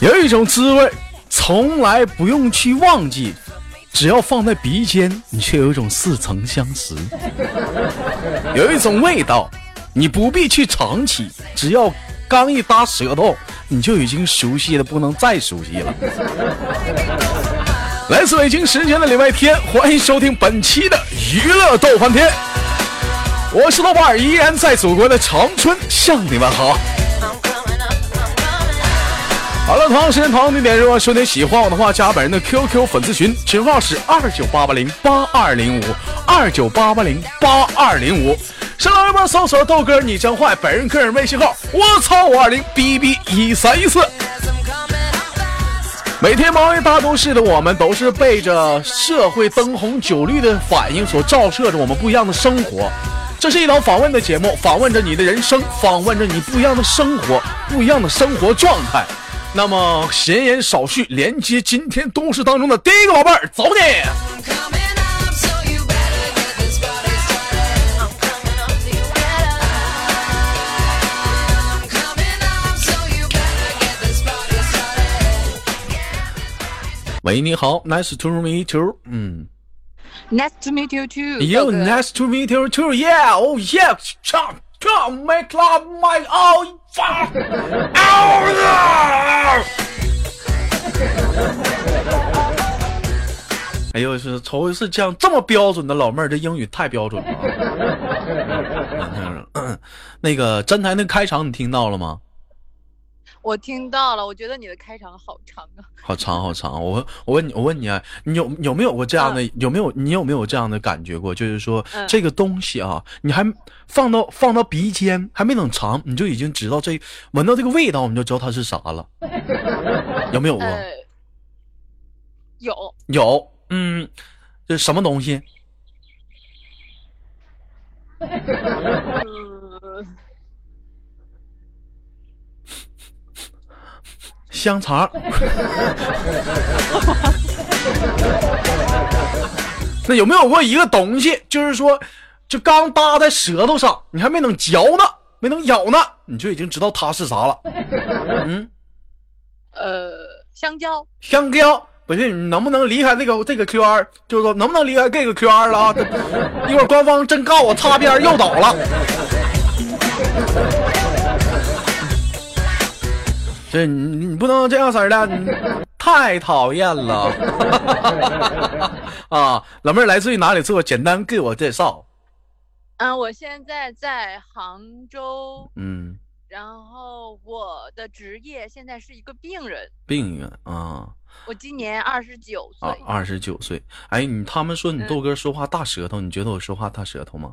有一种滋味，从来不用去忘记，只要放在鼻尖，你却有一种似曾相识。有一种味道，你不必去尝起，只要刚一搭舌头，你就已经熟悉的不能再熟悉了。来自北京时间的礼拜天，欢迎收听本期的娱乐逗翻天，我是豆瓣儿，依然在祖国的长春向你们好。好了，同样时间同样地点，如果说你喜欢我的话，加本人的 QQ 粉丝群，群号是二九八八零八二零五二九八八零八二零五。新浪微博搜索豆哥你真坏，本人个人微信号我操五二零 bb 一三一四。每天忙于大都市的我们，都是被着社会灯红酒绿的反应所照射着我们不一样的生活。这是一档访问的节目，访问着你的人生，访问着你不一样的生活，不一样的生活状态。那么闲言少叙，连接今天都市当中的第一个宝贝儿，走你！喂，你好，Nice to meet you。嗯 Nice to meet you too. You nice to meet you too. Yeah, oh yeah. Chop, chop, make love, my oh fuck. Oh, 哎呦，是头一次见这么标准的老妹儿，这英语太标准了啊。那个站台那开场你听到了吗？我听到了，我觉得你的开场好长啊。好长好长，我我问你，我问你啊，你有有没有过这样的？有没有你有没有这样的感觉过？就是说、嗯这个东西啊，你还放到放到鼻尖，还没等尝，你就已经知道这闻到这个味道，你就知道它是啥了。有没有过？呃，有，有，嗯，这什么东西？嗯，香肠。那有没有过一个东西，就是说，就刚搭在舌头上，你还没等嚼呢，没能咬呢，你就已经知道它是啥了？嗯，呃，香蕉，香蕉。不是你能不能离开这个这个 Q R？就是说能不能离开这个 Q R 了啊？一会儿官方真告我擦边诱导了。这你你不能这样式儿的，你 太讨厌了 啊！老妹儿来自于哪里？自我简单给我介绍。嗯，我现在在杭州，嗯，然后我的职业现在是一个病人，病人啊我今年二十九岁啊，，二十九岁。哎，你他们说你嗯豆哥说话大舌头，你觉得我说话大舌头吗？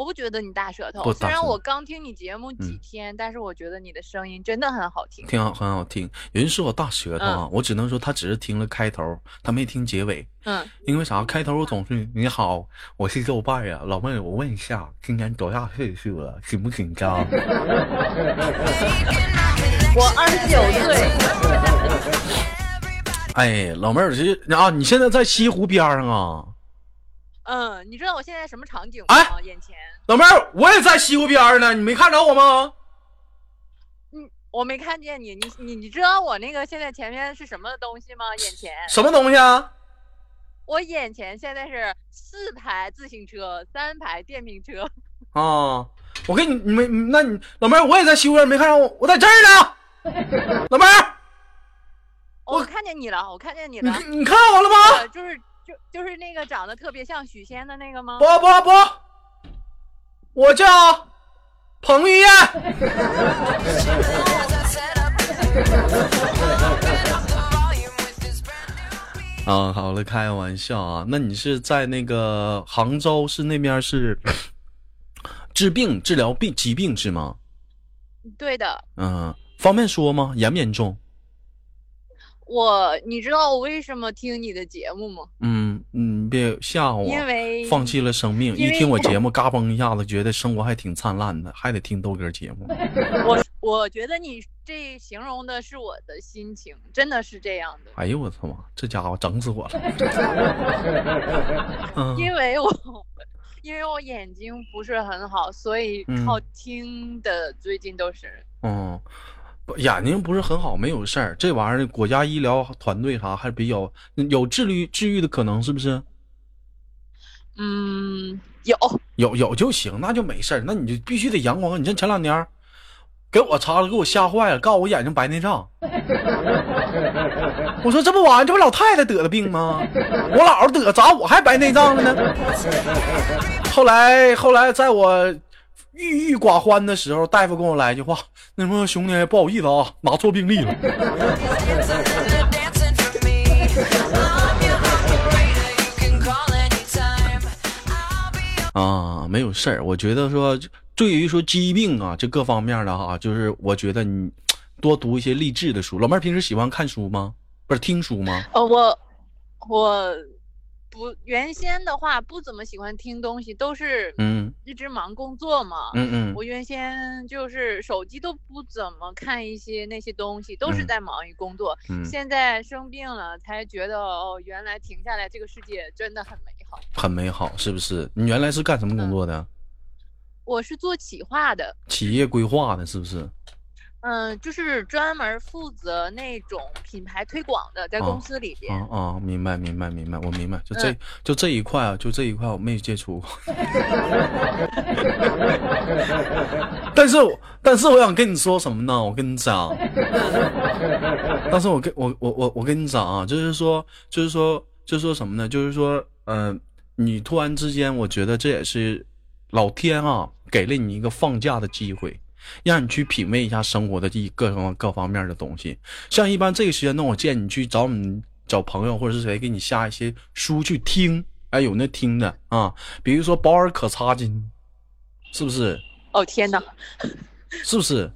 我不觉得你大舌头，虽然我刚听你节目几嗯天，但是我觉得你的声音真的很好听。挺好，很好听。有人说我大舌头啊，嗯我只能说他只是听了开头，他没听结尾。嗯，因为啥？开头我总是你好，我是豆瓣呀，老妹，我问一下，今年多大岁数了？紧不紧张？我二十九岁，哎，老妹儿，这啊，你现在在西湖边上啊？嗯，你知道我现在什么场景吗？哎眼前，老妹儿，我也在西湖边上呢，你没看着我吗？嗯，我没看见你，你你你知道我那个现在前面是什么东西吗？眼前，什么东西啊？我眼前现在是四排自行车，三排电瓶车。啊，我给你，你没，那你老妹儿，我也在西湖边，没看着我，我在这儿呢。老妹儿，我看见你了，我看见你了，你你看我了吗？呃就是就就是那个长得特别像许仙的那个吗？不不不，我叫彭于晏。啊，好了，开个玩笑啊。那你是在那个杭州是那边是治病治疗病疾病是吗？对的，嗯，方便说吗？严不严重？我你知道我为什么听你的节目吗？嗯，嗯嗯，别吓唬我，因为放弃了生命。一听我节目，嘎嘣一下子，觉得生活还挺灿烂的，还得听豆哥节目。我我觉得你这形容的是我的心情，真的是这样的。哎呦我操妈，这家伙整死我了！嗯因为我因为我眼睛不是很好，所以嗯靠听的最近都是。嗯，不眼睛不是很好，没有事儿。这玩意儿国家医疗团队啥还比较有治愈治愈的可能，是不是？嗯，有有有就行，那就没事儿。那你就必须得阳光。你像前两年给我查了，给我吓坏了，告诉我眼睛白内障。我说这不完，这不老太太得的病吗？我姥姥得，咋我还白内障了呢？后来后来，在我郁郁寡欢的时候，大夫跟我来一句话：“那什么兄弟，不好意思啊，拿错病历了。”啊，没有事儿。我觉得说，对于说疾病啊，这各方面的哈，就是我觉得你多读一些励志的书。老妹儿平时喜欢看书吗？不是听书吗？呃，我我不原先的话不怎么喜欢听东西，都是嗯一直忙工作嘛。嗯嗯我原先就是手机都不怎么看一些那些东西，都是嗯在忙于工作。嗯，现在生病了，才觉得哦，原来停下来这个世界真的很美好。很美好，是不是？你原来是干什么工作的？我是做企划的，企业规划的，是不是？嗯，就是专门负责那种品牌推广的，在哦公司里边。啊啊，明白明白明白，我明白。就这、嗯就这一块啊，就这一块我没接触过。但是我但是我想跟你说什么呢？我跟你讲，但是我跟我我我我跟你讲啊，就是说就是说就是说什么呢？就是说，嗯、你突然之间，我觉得这也是老天啊给了你一个放假的机会。让你去品味一下生活的一各方各方面的东西。像一般这个时间段，我建议你去找你找朋友或者是谁给你下一些书去听，哎，有那听的啊，比如说保尔可擦金，是不是？哦天哪！是不是？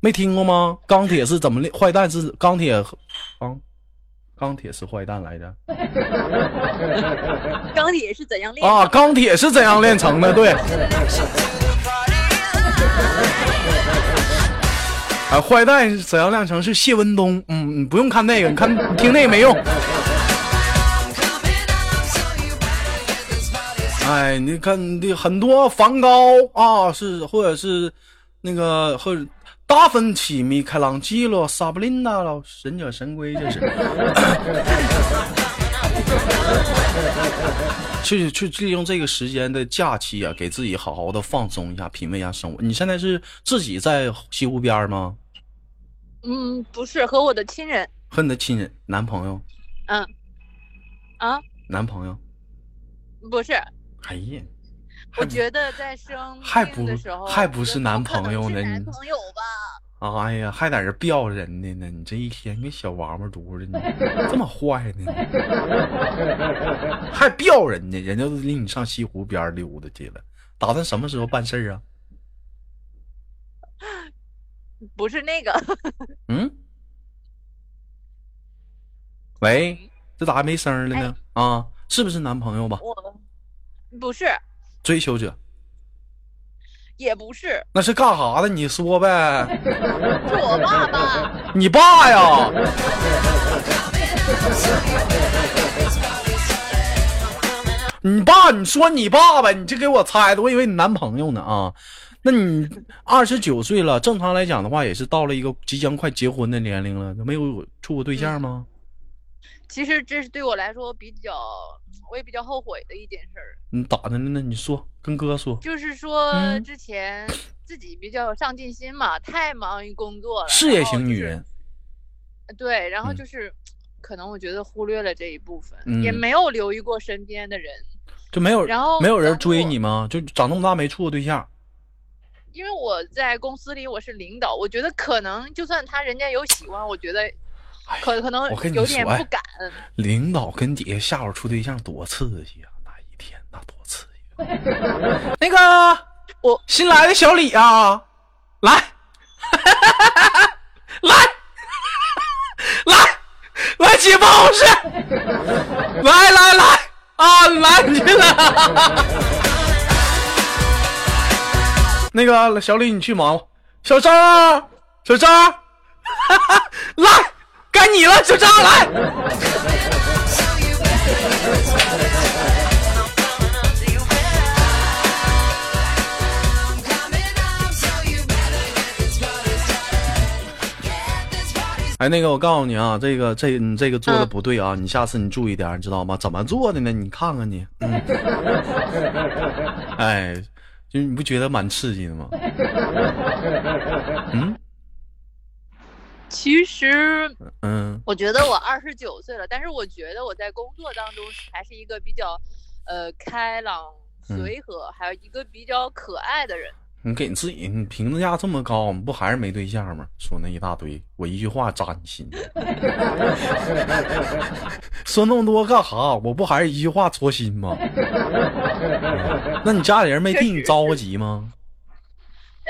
没听过吗？钢铁是怎么炼？坏蛋是钢铁，钢钢铁是坏蛋来着钢铁是怎样炼啊！钢铁是怎样炼成的？对。啊，坏蛋是怎样炼成？是谢文东。嗯，你不用看那个，你看听那个没用。哎，你看这很多梵高啊，是或者是那个或者达芬奇、米开朗基罗、萨布琳娜了，忍者神龟这是。去去利用这个时间的假期啊，给自己好好的放松一下，品味一下生活。你现在是自己在西湖边吗？嗯，不是和我的亲人。和你的亲人、男朋友、嗯，啊，男朋友？不是，哎呀，我觉得在生还不还不是男朋友呢男你朋友吧？哎呀，还在这吊人呢呢！你这一天跟小王八犊子呢，这么坏呢？还吊人呢？人家都领你上西湖边儿溜达去了，打算什么时候办事儿啊？不是那个，嗯？喂，这咋还没声儿了呢？啊，是不是男朋友吧？我不是，追求者也不是，那是干啥的？你说呗。是我爸爸。你爸呀？你爸？你说你爸呗？你这给我猜的，我以为你男朋友呢啊。那你二十九岁了，正常来讲的话，也是到了一个即将快结婚的年龄了，没有处过对象吗？其实这是对我来说比较，我也比较后悔的一件事儿，你咋的了呢？你说，跟哥说。就是说嗯之前自己比较有上进心嘛，太忙于工作了，事业型女人，对，然后嗯就是。可能我觉得忽略了这一部分，嗯也没有留意过身边的人，就没有然后没有人追你吗？就长那么大没处过对象？因为我在公司里我是领导，我觉得可能就算他人家有喜欢，我觉得可可能哎我跟你有点不敢。领导跟底下下属处对象多刺激啊！那一天那多刺激、啊。那个，我新来的小李啊，来，来，来，来起办公室。来来来啊，来你进来。那个小李，你去忙吧。小张，小张儿，来，该你了，小张儿来。哎，那个，我告诉你啊，这个这你这个做的嗯不对啊，你下次你注意点，你知道吗？怎么做的呢？你看看你，嗯，哎，就你不觉得蛮刺激的吗？嗯其实嗯我觉得我二十九岁了，但是我觉得我在工作当中还是一个比较，呃，开朗、嗯随和，还有一个比较可爱的人。你给你自己你评价这么高，你不还是没对象吗？说那一大堆，我一句话扎你心。说那么多干哈？我不还是一句话戳心吗？嗯 那你家里人没替你着急吗？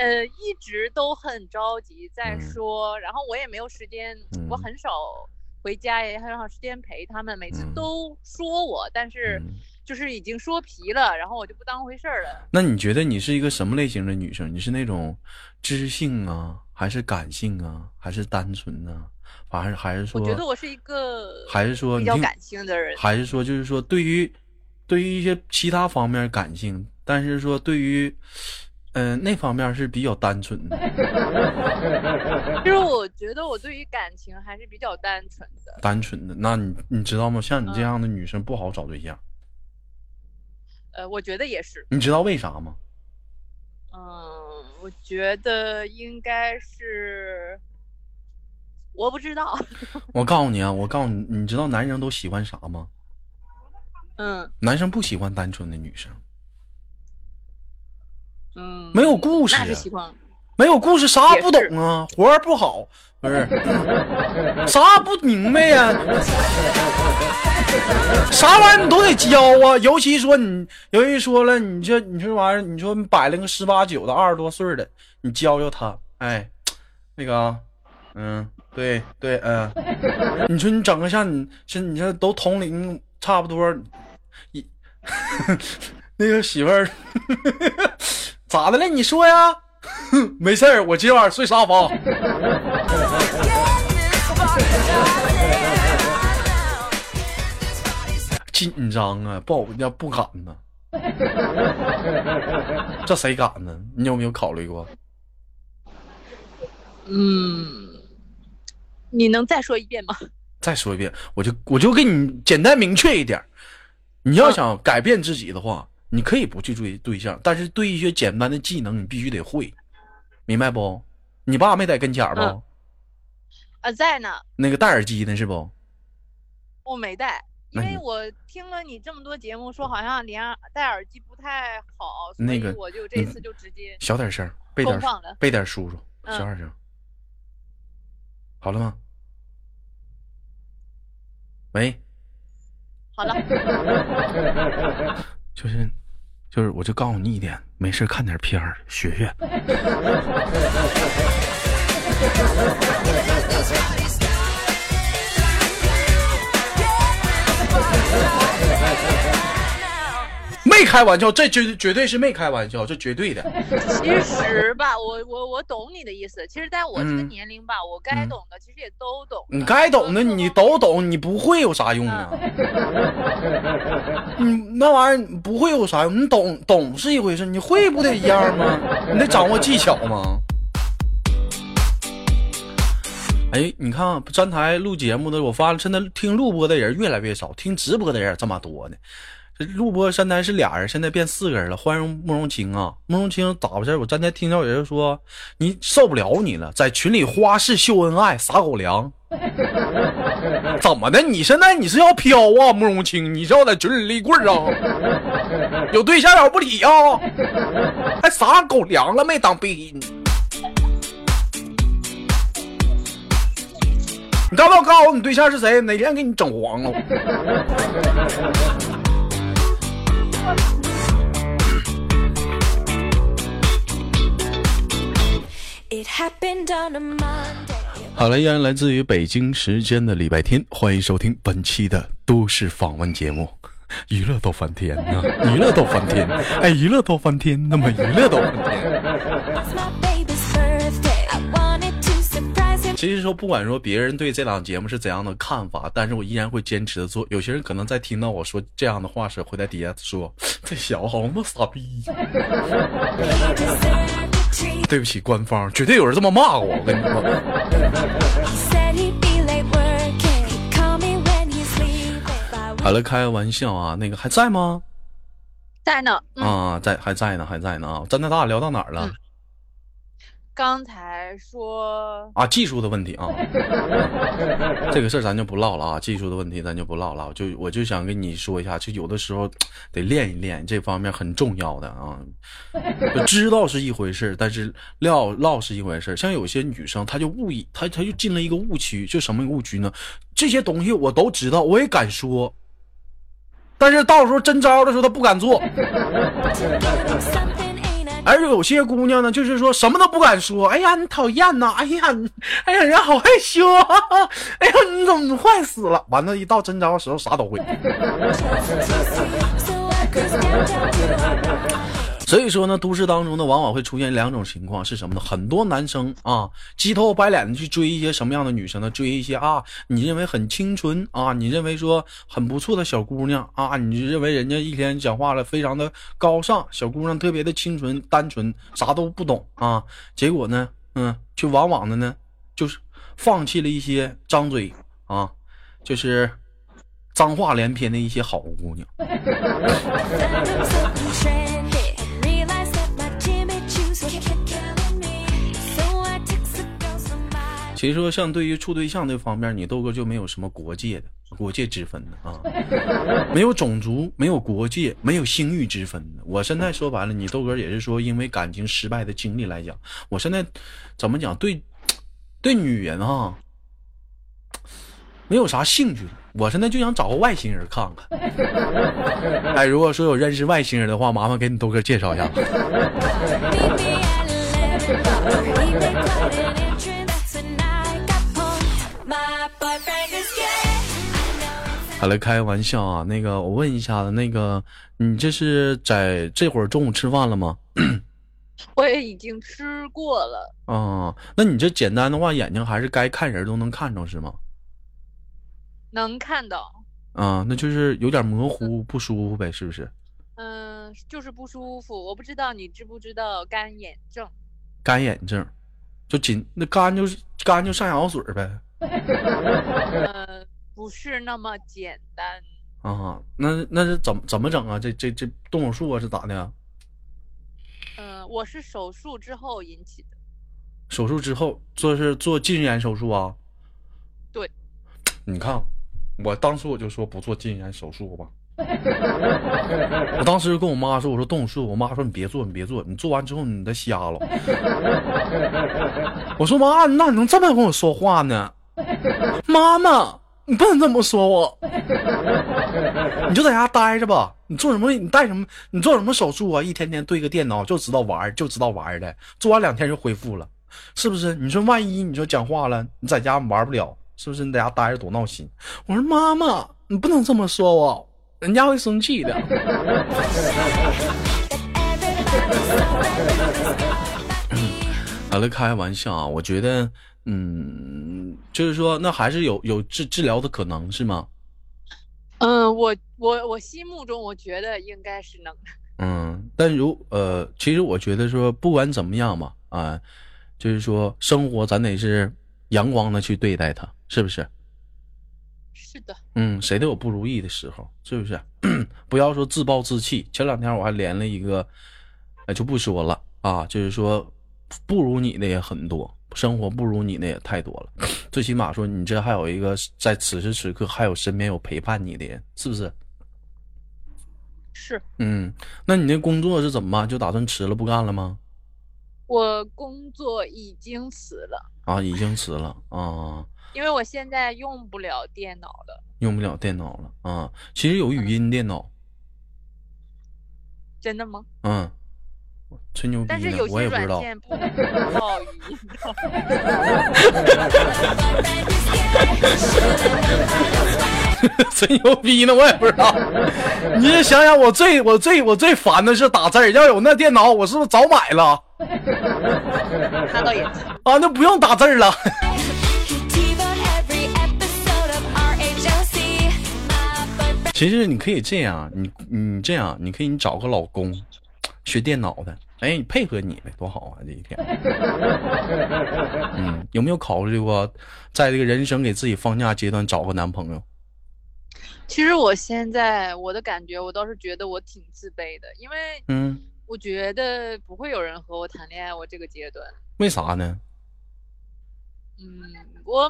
呃，一直都很着急在嗯说，然后我也没有时间，我嗯很少回家，也很少时间陪他们，每次嗯都说我，但是嗯就是已经说皮了，然后我就不当回事儿了。那你觉得你是一个什么类型的女生？你是那种知性啊，还是感性啊，还是单纯呢、反正还是说，我觉得我是一个还是说比较感性的人。还是说就是说对于对于一些其他方面感性，但是说对于嗯、呃那方面是比较单纯的，其 实我觉得我对于感情还是比较单纯的。单纯的。那你你知道吗？像你这嗯样的女生不好找对象，呃，我觉得也是。你知道为啥吗？嗯，我觉得应该是，我不知道。我告诉你啊，我告诉你，你知道男生都喜欢啥吗？嗯男生不喜欢单纯的女生，嗯，没有故事啊那是。没有故事啥也不懂啊，活儿不好，不是啥不明白呀、啥玩意儿你都得教啊，尤其说你，尤其说了，你这你这玩意儿，你说你摆了个十八九的二十多岁的，你教教他，哎，那个啊，嗯，对对，嗯，你说你整个像你，像你这都同龄差不多，一 那个媳妇儿咋的了？你说呀？没事儿，我今晚睡沙发。紧张啊，不好，要不敢呢。这谁敢呢？你有没有考虑过？嗯，你能再说一遍吗？再说一遍，我就我就给你简单明确一点。你要想改变自己的话，你可以不去追对象，但是对一些简单的技能，你必须得会，明白不？你爸没在跟前儿不？嗯啊，在呢，那个戴耳机呢是不？我没戴，因为我听了你这么多节目，说好像连戴耳机不太好，所以那个我就这次就直接小点声，背点。背点叔叔，嗯小点声。好了吗？喂，好了，就是就是，我就告诉你一点，没事看点片儿，学学。没开玩笑，这绝绝对是没开玩笑，这绝对的。其实吧，我我我懂你的意思。其实，在我这个嗯年龄吧，我该嗯懂的其实也都懂。你该懂的你都懂，你不会有啥用啊？你那玩意儿不会有啥用？你懂懂是一回事，你会不得一样吗？你得掌握技巧吗？哎，你看啊站台录节目的，我发现现在听录播的人越来越少，听直播的人这么多呢。录播站台是俩人，现在变四个人了。欢迎慕容清啊，慕容清咋回事？我站台听到有人说你受不了你了，在群里花式秀恩爱，撒狗粮。怎么的？你现在你是要飘啊，慕容清？你是要在群里立棍啊？有对象了不理啊？还撒狗粮了没？当兵？你告不告诉我你对象是谁？哪天给你整黄了？好了，依然来自于北京时间的礼拜天，欢迎收听本期的都市访问节目。娱乐到翻天啊、娱乐到翻天，哎，娱乐到翻天，那么娱乐到翻天。其实说，不管说别人对这档节目是怎样的看法，但是我依然会坚持的做。有些人可能在听到我说这样的话时，会在底下说：“这小子好他妈傻逼。He deserved a treat. ”对不起，官方绝对有人这么骂我。我跟你说好了，开个玩笑啊，那个还在吗？在呢。嗯，啊，在还在呢，还在呢啊！咱那咱俩聊到哪儿了？刚才说啊，技术的问题啊，这个事儿咱就不唠了啊，技术的问题咱就不唠了。就我就想跟你说一下，就有的时候得练一练，这方面很重要的啊。就知道是一回事，但是唠唠是一回事。像有些女生，她就误以她她就进了一个误区，就什么误区呢？这些东西我都知道，我也敢说，但是到时候真招的时候，她不敢做。而有些姑娘呢，就是说什么都不敢说。哎呀，你讨厌呐！哎呀，哎呀，人好害羞啊！哎呀，你怎么坏死了？完了，一到真招的时候，啥都会。所以说呢，都市当中呢，往往会出现两种情况，是什么呢？很多男生啊，鸡头白脸的去追一些什么样的女生呢？追一些啊，你认为很清纯啊，你认为说很不错的小姑娘啊，你认为人家一天讲话了非常的高尚，小姑娘特别的清纯单纯，啥都不懂啊。结果呢，嗯，就往往的呢，就是放弃了一些张嘴啊，就是脏话连篇的一些好姑娘。其实说，像对于处对象这方面，你豆哥就没有什么国界的国界之分的啊，没有种族，没有国界，没有性欲之分的。我现在说白了，你豆哥也是说，因为感情失败的经历来讲，我现在怎么讲，对对女人啊，没有啥兴趣了。我现在就想找个外星人看看。哎，如果说有认识外星人的话，麻烦给你豆哥介绍一下。好了，开个玩笑啊。那个，我问一下子，那个，你这是在这会儿中午吃饭了吗？我也已经吃过了，啊、那你这简单的话，眼睛还是该看人都能看着是吗？能看到。啊、那就是有点模糊，不舒服呗，是不是？嗯，就是不舒服。我不知道你知不知道干眼症？干眼症，就紧那干就是干就上眼药水呗。嗯，不是那么简单。啊，那那是怎么怎么整啊？这这这动手术啊是咋的呀？嗯，我是手术之后引起的。手术之后做是做近视眼手术啊？对，你看，我当时我就说不做近视眼手术吧。我当时跟我妈说，我说动手术，我妈说你别做，你别做，你做完之后你再瞎了。我说妈，那你能这么跟我说话呢？妈妈，你不能这么说我，你就在家待着吧。你做什么？你带什么？你做什么手术啊？一天天对个电脑就知道玩，就知道玩的，做完两天就恢复了，是不是？你说万一你说讲话了，你在家玩不了，是不是？你在家待着多闹心。我说妈妈，你不能这么说我，人家会生气的。好了，开玩笑啊，我觉得，嗯，就是说，那还是有有治治疗的可能，是吗？嗯，我我我心目中我觉得应该是能的。嗯，但如呃，其实我觉得说，不管怎么样嘛，啊，就是说，生活咱得是阳光的去对待它，是不是？是的，嗯，谁都有不如意的时候，是不是？不要说自暴自弃。前两天我还连了一个，哎，就不说了啊，就是说，不如你的也很多，生活不如你的也太多了。最起码说，你这还有一个在此时此刻还有身边有陪伴你的人，是不是？是嗯，那你那工作是怎么办？就打算辞了不干了吗？我工作已经辞了，啊，已经辞了啊，因为我现在用不了电脑了。用不了电脑了啊。其实有语音电脑，真的吗？嗯，吹牛逼呢我也不知道。吹牛逼呢，我也不知道。你就想想，我最我最我最烦的是打字儿，要有那电脑，我是不是早买了那倒也是。啊？那不用打字儿了。其实你可以这样，你你这样，你可以你找个老公，学电脑的，哎，你配合你呗，多好啊！这一天，嗯，有没有考虑过，在这个人生给自己放假阶段找个男朋友？其实我现在我的感觉，我倒是觉得我挺自卑的，因为嗯，我觉得不会有人和我谈恋爱。我这个阶段，为啥呢？嗯，我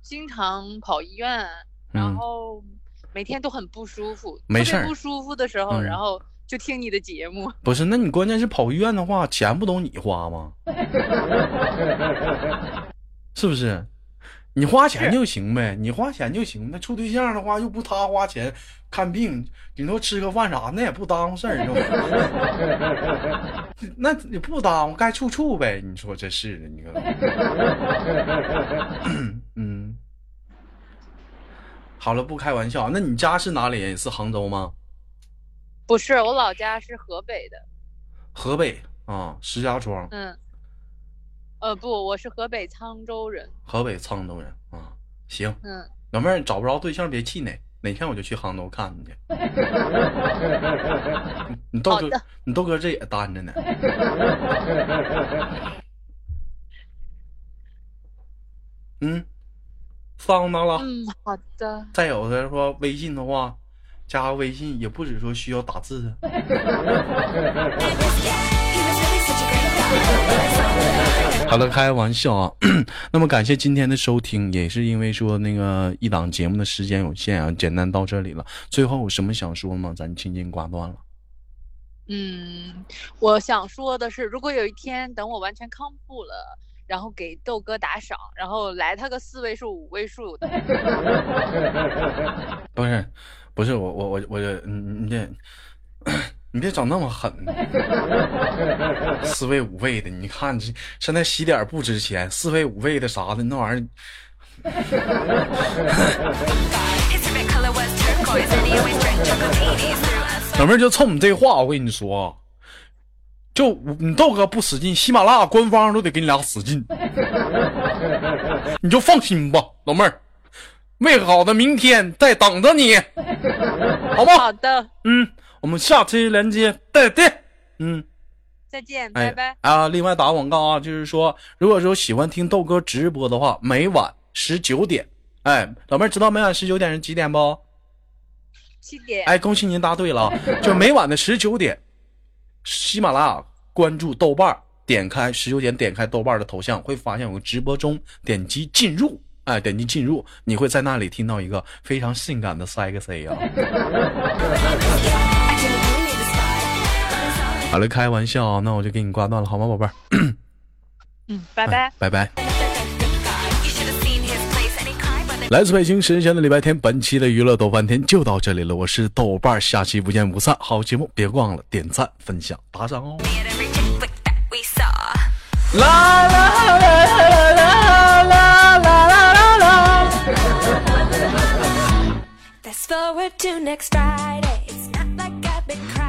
经常跑医院，然嗯后每天都很不舒服，没事不舒服的时候，嗯然后就听你的节目。不是，那你关键是跑医院的话，钱不都你花吗？是不是？你花钱就行呗，你花钱就行。那处对象的话，又不他花钱看病，顶多吃个饭啥，那也不耽误事儿？那你不耽误，该处处呗。你说这是的，你说，嗯，好了，不开玩笑。那你家是哪里？是杭州吗？不是，我老家是河北的，河北啊，石家庄。嗯，呃，不，我是河北沧州人，河北沧州人啊，行，嗯，老妹儿找不着对象别气馁，哪天我就去杭州看你去。你豆哥，你豆哥这也单着呢。嗯，桑拿了。嗯，好的，再有的说微信的话，加个微信也不止说需要打字啊。he was really such a great guy. 好了，开玩笑啊。那么感谢今天的收听，也是因为说那个一档节目的时间有限啊，简单到这里了。最后有什么想说吗？咱轻轻挂断了。嗯，我想说的是，如果有一天等我完全康复了，然后给豆哥打赏，然后来他个四位数、五位数的，不是，不是我我我我这你你这。你别整那么狠，四位五位的，你看这现在洗点不值钱，四位五位的啥的那玩意儿.老妹儿就冲你这话，我跟你说，啊就你豆哥不使劲，喜马拉雅官方都得给你俩使劲，你就放心吧，老妹儿，美好的明天在等着你，好吗？好的，嗯，我们下期连接再见。嗯，再见，哎拜拜。啊，另外打个广告啊，就是说，如果说喜欢听豆哥直播的话，每晚十九点，哎，老妹儿知道每晚十九点是几点不？七点，哎，恭喜您答对了，啊！就每晚的十九点，喜马拉雅关注豆瓣儿，点开十九点点开豆瓣儿的头像，会发现有个直播中，点击进入，哎，点击进入，你会在那里听到一个非常性感的 sexy 啊。好了，开玩笑啊，那我就给你挂断了，好吗，宝贝儿？嗯，拜拜。拜拜。来自北京神仙的礼拜天，本期的娱乐豆翻天就到这里了，我是豆瓣，下期不见不散。好节目别忘了点赞、分享、打赏哦。at every forward to next Friday. It's not like I've been crying.